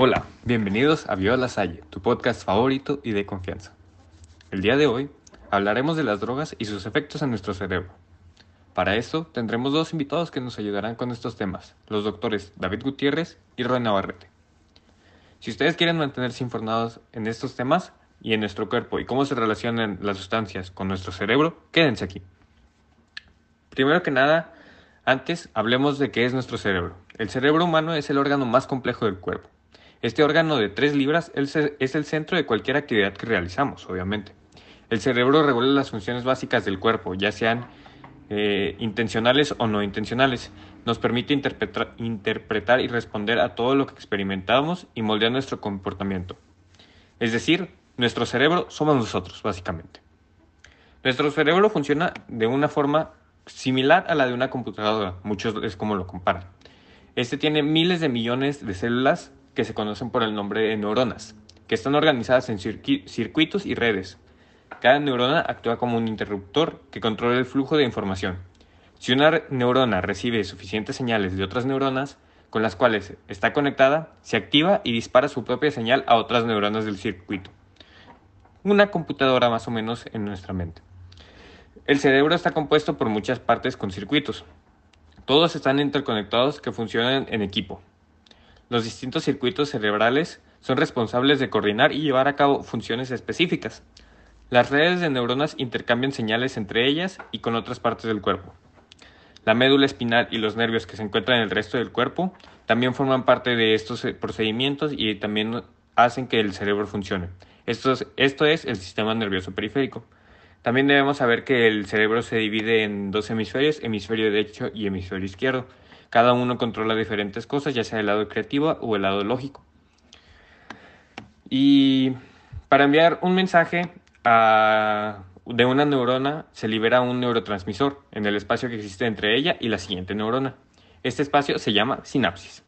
Hola, bienvenidos a Viola Salle, tu podcast favorito y de confianza. El día de hoy hablaremos de las drogas y sus efectos en nuestro cerebro. Para esto tendremos dos invitados que nos ayudarán con estos temas, los doctores David Gutiérrez y Roy Navarrete. Si ustedes quieren mantenerse informados en estos temas y en nuestro cuerpo y cómo se relacionan las sustancias con nuestro cerebro, quédense aquí. Primero que nada, antes hablemos de qué es nuestro cerebro. El cerebro humano es el órgano más complejo del cuerpo. Este órgano de 3 libras es el centro de cualquier actividad que realizamos, obviamente. El cerebro regula las funciones básicas del cuerpo, ya sean eh, intencionales o no intencionales. Nos permite interpretar y responder a todo lo que experimentamos y moldear nuestro comportamiento. Es decir, nuestro cerebro somos nosotros, básicamente. Nuestro cerebro funciona de una forma similar a la de una computadora, muchos es como lo comparan. Este tiene miles de millones de células que se conocen por el nombre de neuronas, que están organizadas en circuitos y redes. Cada neurona actúa como un interruptor que controla el flujo de información. Si una neurona recibe suficientes señales de otras neuronas con las cuales está conectada, se activa y dispara su propia señal a otras neuronas del circuito. Una computadora más o menos en nuestra mente. El cerebro está compuesto por muchas partes con circuitos. Todos están interconectados que funcionan en equipo. Los distintos circuitos cerebrales son responsables de coordinar y llevar a cabo funciones específicas. Las redes de neuronas intercambian señales entre ellas y con otras partes del cuerpo. La médula espinal y los nervios que se encuentran en el resto del cuerpo también forman parte de estos eh, procedimientos y también hacen que el cerebro funcione. Esto es, esto es el sistema nervioso periférico. También debemos saber que el cerebro se divide en dos hemisferios, hemisferio derecho y hemisferio izquierdo. Cada uno controla diferentes cosas, ya sea el lado creativo o el lado lógico. Y para enviar un mensaje de una neurona se libera un neurotransmisor en el espacio que existe entre ella y la siguiente neurona. Este espacio se llama sinapsis.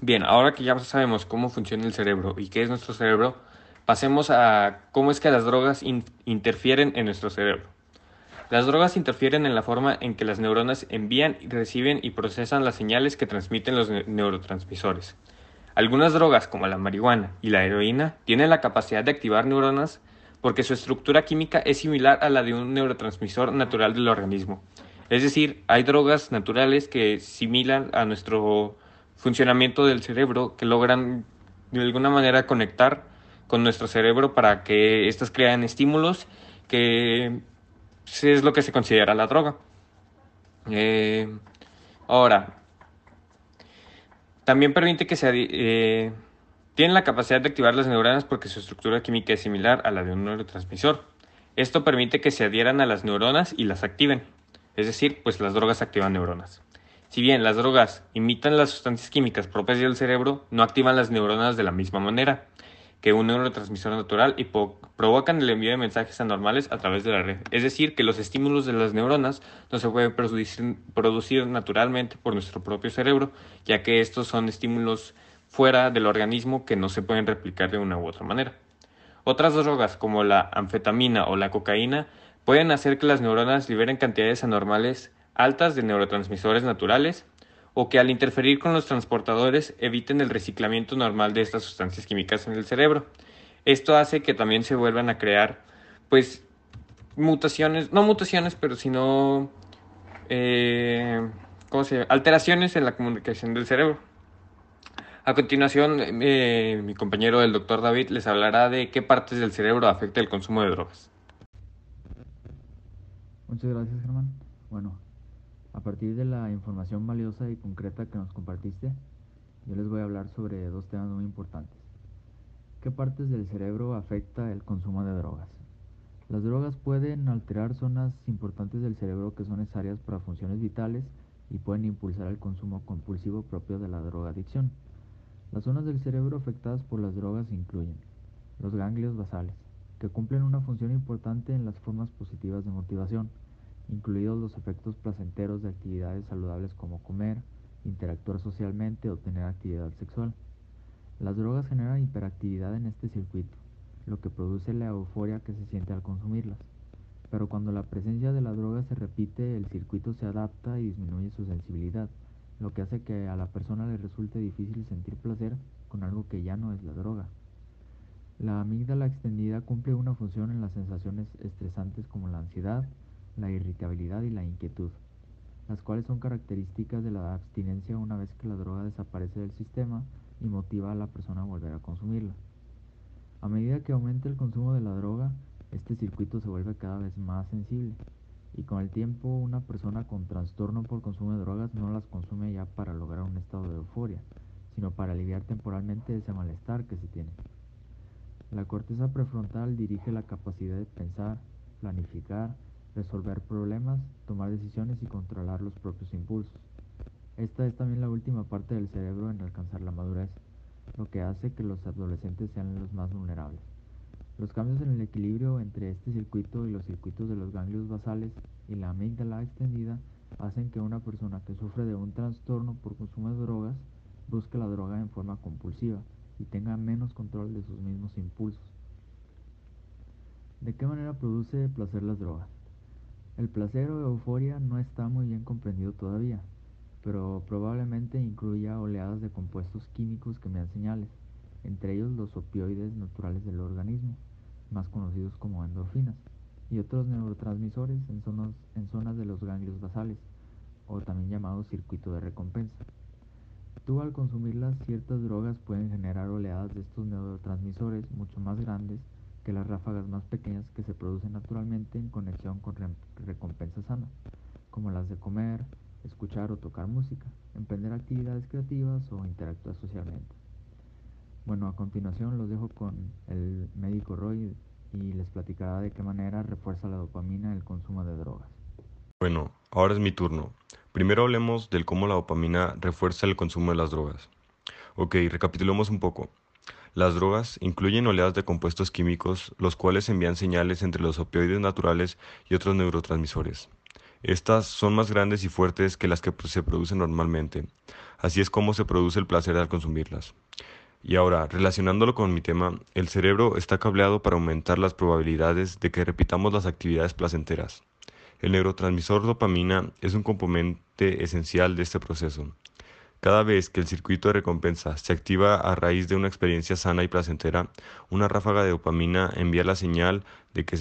Bien, ahora que ya sabemos cómo funciona el cerebro y qué es nuestro cerebro, pasemos a cómo es que las drogas interfieren en nuestro cerebro. Las drogas interfieren en la forma en que las neuronas envían, reciben y procesan las señales que transmiten los neurotransmisores. Algunas drogas, como la marihuana y la heroína, tienen la capacidad de activar neuronas porque su estructura química es similar a la de un neurotransmisor natural del organismo. Es decir, hay drogas naturales que similan a nuestro funcionamiento del cerebro que logran de alguna manera conectar con nuestro cerebro para que éstas crean estímulos que es lo que se considera la droga. Eh, ahora, también permite que se... Eh, tienen la capacidad de activar las neuronas porque su estructura química es similar a la de un neurotransmisor. Esto permite que se adhieran a las neuronas y las activen. Es decir, pues las drogas activan neuronas. Si bien las drogas imitan las sustancias químicas propias del cerebro, no activan las neuronas de la misma manera que un neurotransmisor natural y provocan el envío de mensajes anormales a través de la red. Es decir, que los estímulos de las neuronas no se pueden producir, producir naturalmente por nuestro propio cerebro, ya que estos son estímulos fuera del organismo que no se pueden replicar de una u otra manera. Otras drogas, como la anfetamina o la cocaína, pueden hacer que las neuronas liberen cantidades anormales altas de neurotransmisores naturales o que al interferir con los transportadores eviten el reciclamiento normal de estas sustancias químicas en el cerebro. Esto hace que también se vuelvan a crear, pues, mutaciones, no mutaciones, pero sino, eh, ¿cómo se llama? Alteraciones en la comunicación del cerebro. A continuación, eh, mi compañero el doctor David les hablará de qué partes del cerebro afecta el consumo de drogas. Muchas gracias, Germán. Bueno, a partir de la información valiosa y concreta que nos compartiste, yo les voy a hablar sobre dos temas muy importantes. ¿Qué partes del cerebro afecta el consumo de drogas? Las drogas pueden alterar zonas importantes del cerebro que son necesarias para funciones vitales y pueden impulsar el consumo compulsivo propio de la drogadicción. Las zonas del cerebro afectadas por las drogas incluyen los ganglios basales, que cumplen una función importante en las formas positivas de motivación, incluidos los efectos placenteros de actividades saludables como comer, interactuar socialmente o tener actividad sexual. Las drogas generan hiperactividad en este circuito, lo que produce la euforia que se siente al consumirlas. Pero cuando la presencia de la droga se repite, el circuito se adapta y disminuye su sensibilidad, lo que hace que a la persona le resulte difícil sentir placer con algo que ya no es la droga. La amígdala extendida cumple una función en las sensaciones estresantes como la ansiedad, la irritabilidad y la inquietud, las cuales son características de la abstinencia una vez que la droga desaparece del sistema y motiva a la persona a volver a consumirla. A medida que aumenta el consumo de la droga, este circuito se vuelve cada vez más sensible y con el tiempo una persona con trastorno por consumo de drogas no las consume ya para lograr un estado de euforia, sino para aliviar temporalmente ese malestar que se tiene. La corteza prefrontal dirige la capacidad de pensar, planificar, resolver problemas, tomar decisiones y controlar los propios impulsos. Esta es también la última parte del cerebro en alcanzar la madurez, lo que hace que los adolescentes sean los más vulnerables. Los cambios en el equilibrio entre este circuito y los circuitos de los ganglios basales y la amígdala extendida hacen que una persona que sufre de un trastorno por consumo de drogas busque la droga en forma compulsiva y tenga menos control de sus mismos impulsos. ¿De qué manera produce placer las drogas? El placer o euforia no está muy bien comprendido todavía, pero probablemente incluya oleadas de compuestos químicos que me dan señales, entre ellos los opioides naturales del organismo más conocidos como endorfinas, y otros neurotransmisores en zonas, de los ganglios basales, o también llamados circuito de recompensa. Tú al consumirlas, ciertas drogas pueden generar oleadas de estos neurotransmisores mucho más grandes que las ráfagas más pequeñas que se producen naturalmente en conexión con recompensas sanas, como las de comer, escuchar o tocar música, emprender actividades creativas o interactuar socialmente. Bueno, a continuación los dejo con el médico Roy y les platicará de qué manera refuerza la dopamina el consumo de drogas. Bueno, ahora es mi turno. Primero hablemos del cómo la dopamina refuerza el consumo de las drogas. Ok, recapitulemos un poco. Las drogas incluyen oleadas de compuestos químicos, los cuales envían señales entre los opioides naturales y otros neurotransmisores. Estas son más grandes y fuertes que las que se producen normalmente. Así es como se produce el placer al consumirlas. Y ahora, relacionándolo con mi tema, el cerebro está cableado para aumentar las probabilidades de que repitamos las actividades placenteras. El neurotransmisor dopamina es un componente esencial de este proceso. Cada vez que el circuito de recompensa se activa a raíz de una experiencia sana y placentera, una ráfaga de dopamina envía la señal de que,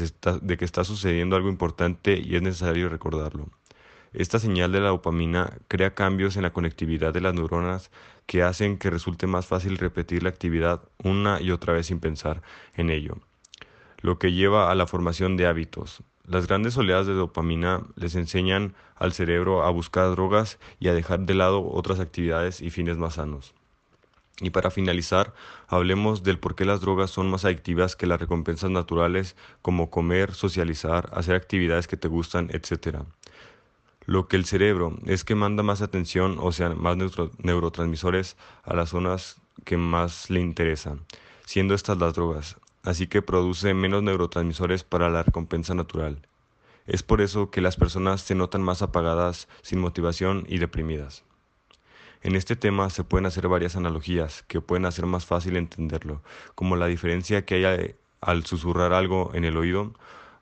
está, sucediendo algo importante y es necesario recordarlo. Esta señal de la dopamina crea cambios en la conectividad de las neuronas que hacen que resulte más fácil repetir la actividad una y otra vez sin pensar en ello, lo que lleva a la formación de hábitos. Las grandes oleadas de dopamina les enseñan al cerebro a buscar drogas y a dejar de lado otras actividades y fines más sanos. Y para finalizar, hablemos del por qué las drogas son más adictivas que las recompensas naturales como comer, socializar, hacer actividades que te gustan, etc. Lo que el cerebro es que manda más atención, o sea, más neurotransmisores a las zonas que más le interesan, siendo estas las drogas, así que produce menos neurotransmisores para la recompensa natural. Es por eso que las personas se notan más apagadas, sin motivación y deprimidas. En este tema se pueden hacer varias analogías que pueden hacer más fácil entenderlo, como la diferencia que hay al susurrar algo en el oído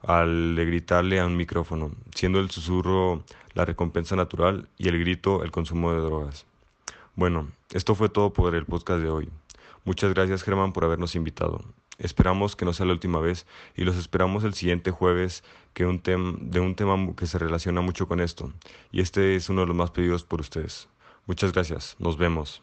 al gritarle a un micrófono, siendo el susurro la recompensa natural y el grito el consumo de drogas. Bueno, esto fue todo por el podcast de hoy. Muchas gracias Germán por habernos invitado. Esperamos que no sea la última vez y los esperamos el siguiente jueves que un de un tema que se relaciona mucho con esto. Y este es uno de los más pedidos por ustedes. Muchas gracias. Nos vemos.